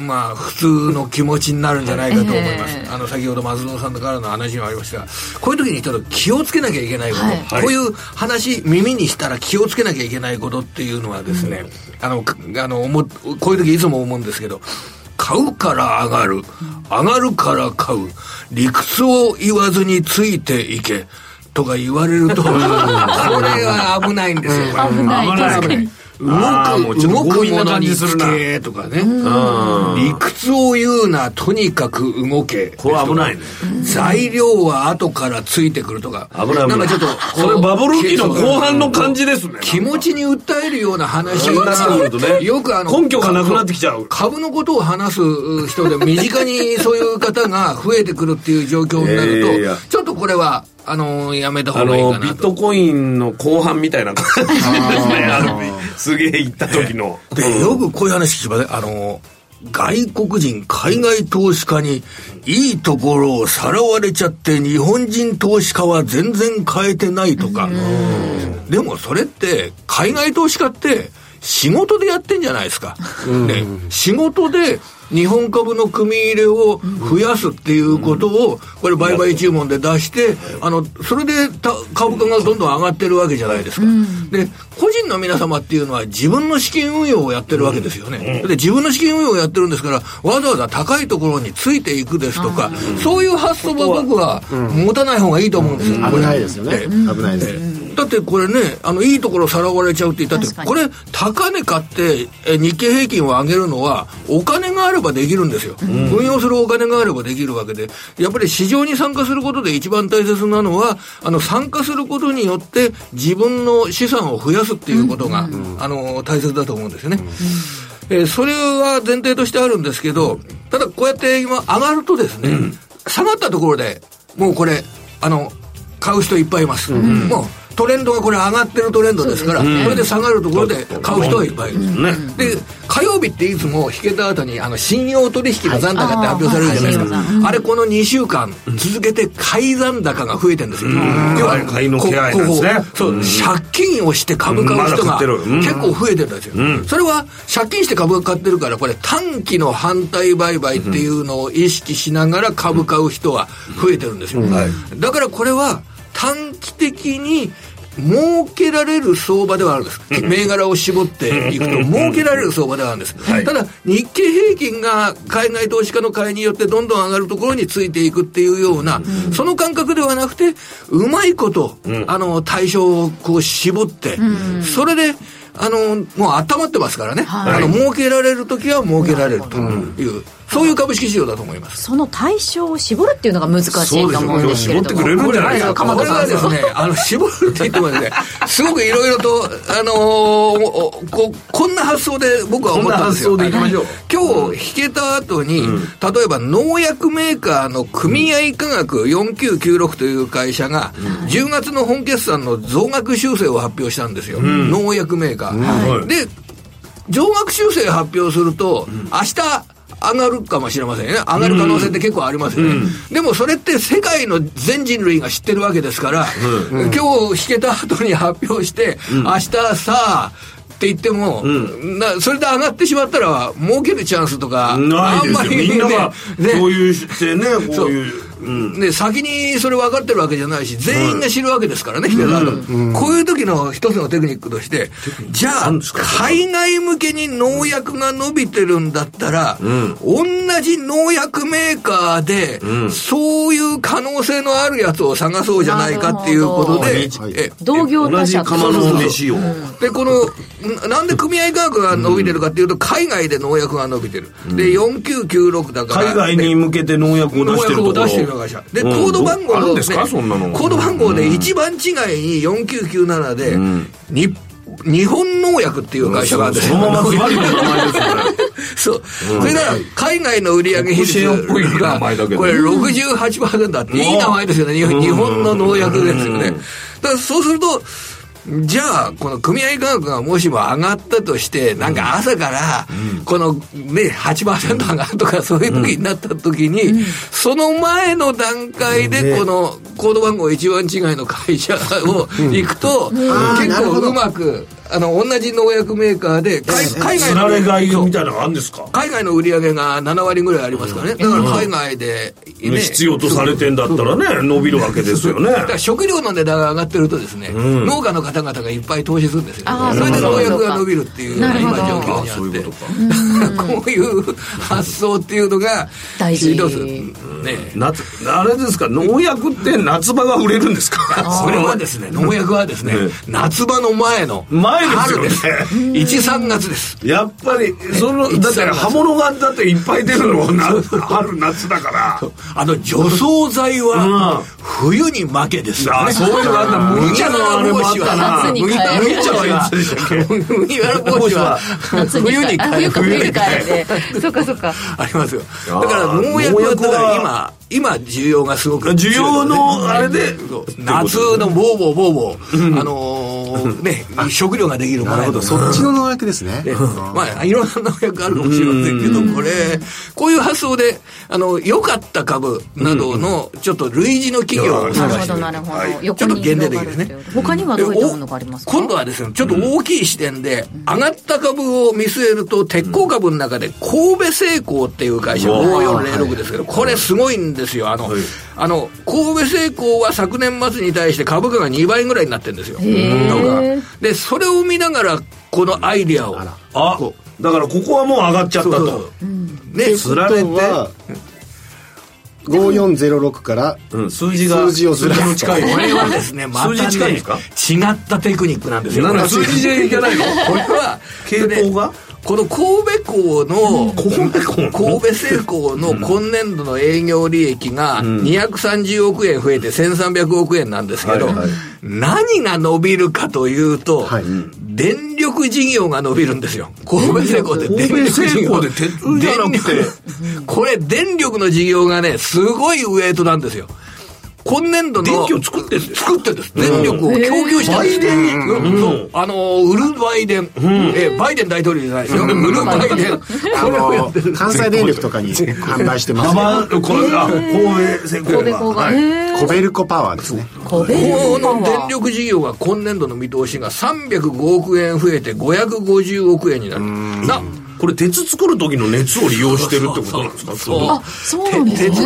まあ、普通の気持ちになるんじゃないかと思います。あの、先ほど松野さんからの話にもありました。が、こういう時にちょっと気をつけなきゃいけないこと、こういう話、耳にしたら気をつけなきゃいけないことっていうのはですね、あの、かあの、思うこういう時いつも思うんですけど、買うから上がる、上がるから買う、理屈を言わずについていけ、とか言われると、これは危ないんですよ。これ危ない。危ない。動く、動くものにつ感じするな。けとかね。理屈を言うな、とにかく動け。これ危ない。ね材料は後からついてくるとか。危ない。危ないなんかちょっと、それバブル期の後半の感じですね。気持ちに訴えるような話にな。るとね。よくあの、根拠がなくなってきちゃう。株のことを話す人で身近にそういう方が増えてくるっていう状況になると、<laughs> ちょっとこれは、あの、やめたあ方がいいのビッかなと。トコインの後半みたいな感じですねある日すげえ行った時ので、よくこういう話聞きますね。あの、外国人、海外投資家に、いいところをさらわれちゃって、日本人投資家は全然変えてないとか。でもそれって、海外投資家って、仕事でやってんじゃないですか。ね、仕事で、日本株の組み入れを増やすっていうことを、これ売買注文で出して、あの、それでた株価がどんどん上がってるわけじゃないですか。で、個人の皆様っていうのは自分の資金運用をやってるわけですよね。で、自分の資金運用をやってるんですから、わざわざ高いところについていくですとか、そういう発想は僕は持たない方がいいと思うんですよ。危ないですよね。ええ危ないです。だってこれね、あの、いいところさらわれちゃうって言ったって、これ、高値買って、え日経平均を上げるのは、お金があればできるんですよ。運用するお金があればできるわけで、やっぱり市場に参加することで一番大切なのは、あの、参加することによって、自分の資産を増やすっていうことが、あの、大切だと思うんですよね。えーそれは前提としてあるんですけど、ただこうやって今上がるとですね、下がったところで、もうこれ、あの、買う人いっぱいいます。もうトレンドがこれ上がってるトレンドですから、これで下がるところで買う人はいっぱいいる。で、火曜日っていつも引けた後に、あの、信用取引の残高って発表されるじゃないですか。はい。あれこの2週間続けて買い残高が増えてるんですよ。要は買いの気借金をして株買う人が結構増えてるんですよ。それは借金して株買ってるから、これ短期の反対売買っていうのを意識しながら株買う人は増えてるんですよ。だからこれは短期的に儲けられる相場ではあるんです。銘柄を絞っていくと儲けられる相場ではあるんです。ただ、日経平均が海外投資家の買いによってどんどん上がるところについていくっていうような、その感覚ではなくて、うまいこと、あの、対象をこう絞って、それで、あの、もう温まってますからね。あの、儲けられるときは儲けられるという、そういう株式市場だと思います。その対象を絞るっていうのが難しいと思うんですけれども。そうですよ絞ってくれるんじゃないですか。これはですね、あの、絞るって言ってもですね、<laughs> すごくいろいろと、あのーおこ、こんな発想で僕は思ったんですよ。こんな発想でいきまし今日引けた後に、例えば農薬メーカーの組合科学4996という会社が、10月の本決算の増額修正を発表したんですよ。農薬メーカー。で、上額修正発表すると、明日、上がるかもしれませんよね。上がる可能性って結構ありますよね。でもそれって世界の全人類が知ってるわけですから、今日引けた後に発表して、明日さあ、って言っても、なそれで上がってしまったら、儲けるチャンスとか、ないですよ。みんながねそういうしてねこういうね、先にそれ分かってるわけじゃないし、全員が知るわけですからね、引けた後こういう時の一つのテクニックとして、じゃあ海外向けに農薬が伸びてるんだったら、同じ農薬メーカーで、そういう可能性のあるやつを探そうじゃないかっていうことで同業同他社じ釜の飯を。で、この、んなんで組合価格が伸びてるかっていうと、海外で農薬が伸びてる。で、4996だから。海外に向けて農薬を出農してるところ薬を出してる会社。で、うん。コード番号の、あるんですか？そんなの。コード番号で一番違いに4997で、に日本農薬っていう会社があるんですそのままズバリの名前ですよねそう。それから、海外の売上比率がこれ68%だって、いい名前ですよね。日本日本の農薬ですよね。だからそうすると、じゃあ、この組合価格がもしも上がったとして、なんか朝から、このね、8%上がるとかそういう時になった時に、その前の段階で、この、コード番号一番違いの会社を行くと、結構うまく、あの、同じ農薬メーカーで、海海外の。つられ買いみたいなのがあるんですか？海外の売り上げが7割ぐらいありますからね。だから海外で、ね、必要とされてんだったらね、伸びるわけですよね。だから食料の値段が上がってるとですね、農家の方々がいっぱい投資するんですよ。それで農薬が伸びるっていう、今状況にあって。<laughs> こういう発想っていうのが、大事。ね夏、あれですか、農薬って夏場が売れるんですか？<laughs> それはですね、農薬はですね、夏場の前の、前ですよね。1、3月です。やっぱり、その、だって刃物がだっていっぱい出るのな春夏だから。あの、除草剤は、冬に負けですよね。そういうのがあった麦わら帽子は、夏に変える。麦茶はいつでしたっけ麦わら帽子は、冬に変える。冬に変えて。そっかそっか。ありますよ。だから農薬は、今、今、需要がすごく。需要の、あれで、夏のボーボーボーボー、あのね、食料ができるなるほど、そっちの農薬ですね。まあ、いろんな農薬あるかもしれませんけど、これ、こういう発想で、あの、良かった株などの、ちょっと類似の企業を探して。なるほど、なるほど。ちょっと限定的ですね。他にはどういったものがありますか？今度はですね、ちょっと大きい視点で、上がった株を見据えると、鉄鋼株の中で、神戸製鋼っていう会社、5406ですけど、これすごいんですよ。あの、あの、神戸製鋼は昨年末に対して株価が2倍ぐらいになってるんですよ。で、それを見ながら、このアイディアを。あ、だからここはもう上がっちゃったと。ね、つられて。5406から、数字が数字をずらす近い。これはですね、またね、数字近いんですか？違ったテクニックなんですよ。数字でいけないの？これは、<laughs> 系統が？この神戸港の、神戸製鋼の今年度の営業利益が230億円増えて1300億円なんですけど、何が伸びるかというと、電力事業が伸びるんですよ。神戸製鋼って電力事業。で鉄じゃなくて。これ電力の事業がね、すごいウエイトなんですよ。今年度の。電気を作ってるんです作ってるんです。電力を供給してるんです。そう。あの、売るバイデン。え、バイデン大統領じゃないですよ。売るバイデン。あの、関西電力とかに販売してます、ね。これ、あ、神戸製鋼が。コベルコパワーですね。コベルコパワー。の電力事業が今年度の見通しが305億円増えて550億円になる。な、これ鉄作る時の熱を利用してるってことなんですか？そう。あ、そうなんですね。鉄、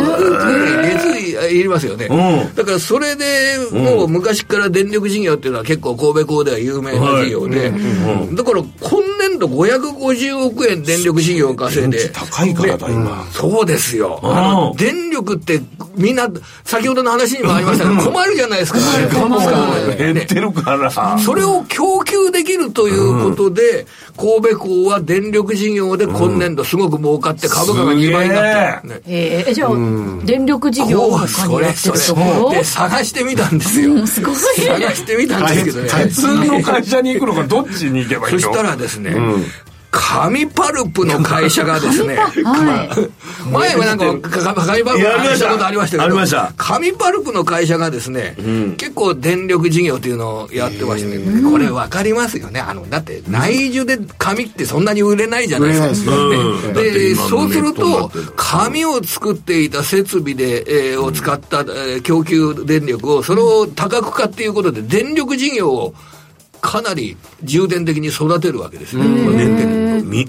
熱いりますよね。だからそれで、もう昔から電力事業っていうのは結構神戸港では有名な事業で、だから今年度550億円電力事業を稼いで。高いからだ、今。そうですよ。あの、電力ってみんな、先ほどの話にもありましたけど、困るじゃないですか。減ってるから。それを供給できるということで、神戸港は電力事業で今年度すごく儲かって株価が2倍になってる。ええ、じゃあ、電力事業を他にやってるところ？で、探してみたんですよ。すごい。探してみたんですけどね。普通の会社に行くのか、どっちに行けばいいの？そしたらですね、紙パルプの会社がですね、前はなんか紙パルプの会社ことありましたけど、紙パルプの会社がですね、結構電力事業っていうのをやってましてね、これ分かりますよね。あの、だって内需で紙ってそんなに売れないじゃないですか。で、そうすると、紙を作っていた設備で、えー、を使った、えー、供給電力を、それを多角化っていうことで、電力事業をかなり重点的に育てるわけですね。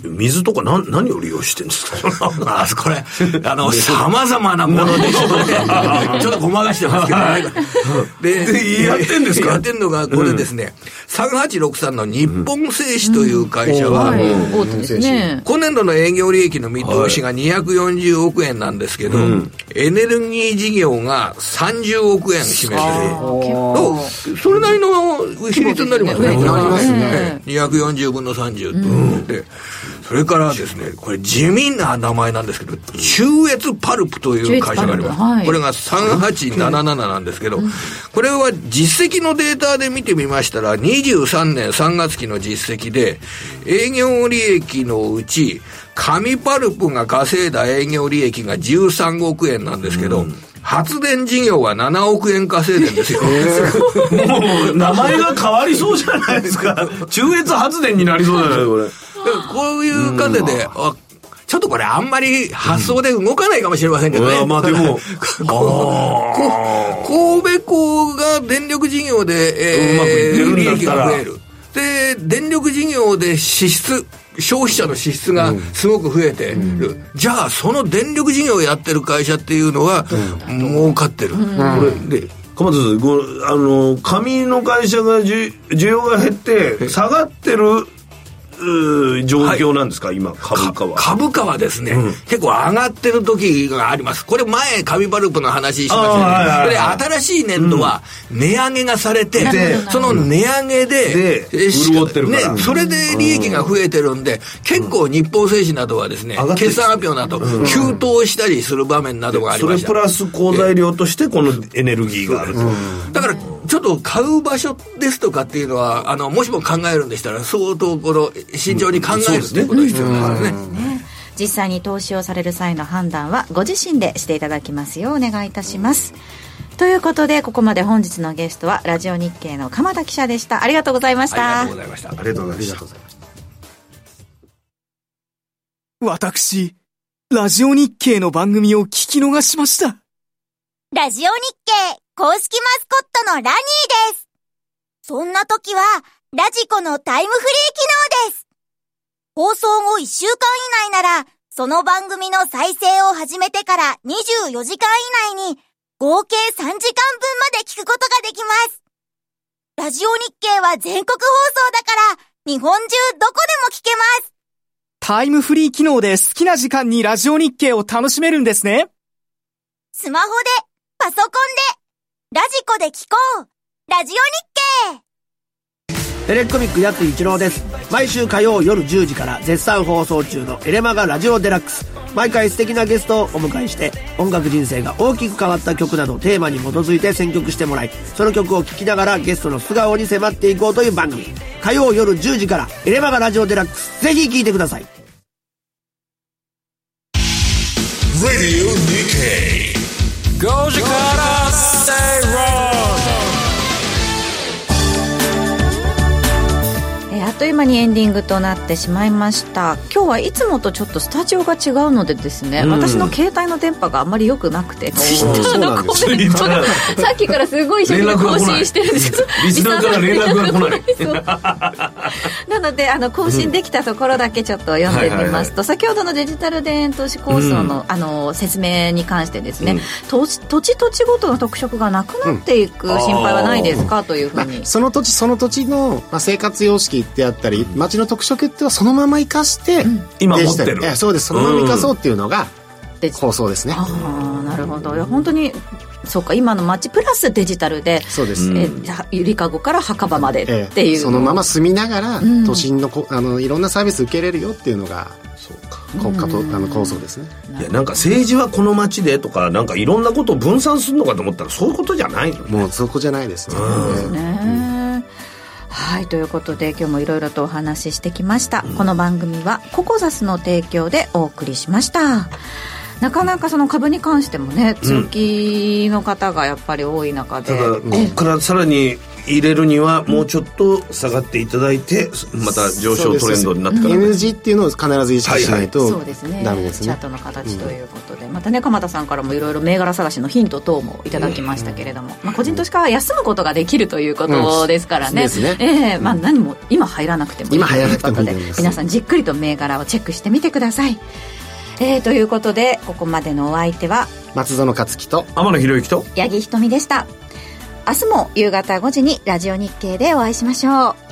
水とか何何を利用してるんですか？あ、これ、あの、様々なもので、ちょっとね、<laughs> ちょっとごまかしてますけどね。で、やってんですか？やってんのが、これですね、3863の日本製紙という会社は、今年度の営業利益の見通しが240億円なんですけど、エネルギー事業が30億円占めてる。それなりの比率になりますね。なりますね。240分の30で、それからですね、これ地味な名前なんですけど、中越パルプという会社があります。これが3877なんですけど、これは実績のデータで見てみましたら、23年3月期の実績で、営業利益のうち、紙パルプが稼いだ営業利益が13億円なんですけど、発電事業は7億円稼いでるんですよ。もう、名前が変わりそうじゃないですか。中越発電になりそうじゃないこれ。こういう風で、あ、ちょっとこれあんまり発想で動かないかもしれませんけどね。うんまあでも神戸港が電力事業で、うまくいってるん利だったら益が増える。で、電力事業で支出、消費者の支出がすごく増えてる。じゃあ、その電力事業をやってる会社っていうのは、儲かってる。これで、鎌田さんごあの紙の会社が需需要が減って下がってる状況なんですか、今株価は。株価はですね、結構上がってる時があります。これ前、紙バルプの話しましたあーはいはいはい新しい年度は値上げがされて、でその値上げで、で潤ってるから。ね、それで利益が増えてるんで、結構日本製紙などはですね決算発表など、急騰したりする場面などがありました。それプ。ラス好材料としてこのエネルギーがあると、だから、ちょっと買う場所ですとかっていうのは、あの、もしも考えるんでしたら、相当この、慎重に考えるということが必要なんですね。実際に投資をされる際の判断はご自身でしていただきますようお願いいたしますということでここまで本日のゲストはラジオ日経の鎌田記者でしたありがとうございましたありがとうございました。ありがとうございました私、ラジオ日経の番組を聞き逃しました。ラジオ日経公式マスコットのラニーです。そんな時は、ラジコのタイムフリー機能です。放送後1週間以内なら、その番組の再生を始めてから24時間以内に、合計3時間分まで聞くことができます。ラジオ日経は全国放送だから、日本中どこでも聞けます。タイムフリー機能で好きな時間にラジオ日経を楽しめるんですね。スマホで、パソコンで、ラジコで聞こう。ラジオ日経。テレコミックやつ一郎です。毎週火曜夜10時から絶賛放送中のエレマガラジオデラックス。毎回素敵なゲストをお迎えして音楽人生が大きく変わった曲などテーマに基づいて選曲してもらいその曲を聴きながらゲストの素顔に迫っていこうという番組。火曜夜10時からエレマガラジオデラックス。ぜひ聴いてください。Radio 5時から Stay Wrong あっという間にエンディングとなってしまいました。今日はいつもとちょっとスタジオが違うのでですね、うん。私の携帯の電波があんまり良くなくて。ツイッターのコメントがさっきからすごい一生懸命更新してるんです。けどリスナーから連絡が来ない。<laughs> なのであの更新できたところだけちょっと読んでみますと、先ほどのデジタル田園投資構想の,、あの説明に関してですね、土地土地土地ごとの特色がなくなっていく心配はないですか、というふうに、その土地その土地の、まあ、生活様式であったり町の特色っていうのはそのまま生かして、今デジタル持ってる。ええそうです。そのまま生かそうっていうのが構想ですね、ああなるほど。いや本当にそうか今の街プラスデジタルでそうです、えーゆりかごから墓場までえっていう、えそのまま住みながら、ん。都心のこあのいろんなサービス受けれるよっていうのが国家とあの構想ですね。いやなんか政治はこの町でとかなんかいろんなことを分散するのかと思ったらそういうことじゃないのもうそこじゃないですね、ねはいということで今日もいろいろとお話ししてきました、この番組はココザスの提供でお送りしました。なかなかその株に関してもね通気の方がやっぱり多い中で、ただここからさらに入れるにはもうちょっと下がっていただいてまた上昇トレンドになってから。N 字っていうのを必ず意識しないとそうですね。ダメですね。チャートの形ということで、またね鎌田さんからもいろいろ銘柄探しのヒント等もいただきましたけれども、まあ、個人投資家は休むことができるということですからね,、うんですね。ええまあ、何も今入らなくてもいい今入らなくてもいいということで皆さんじっくりと銘柄をチェックしてみてください。えー、ということでここまでのお相手は松園克樹と天野博之と八木ひとみでした明日も夕方5時にラジオ日経でお会いしましょう。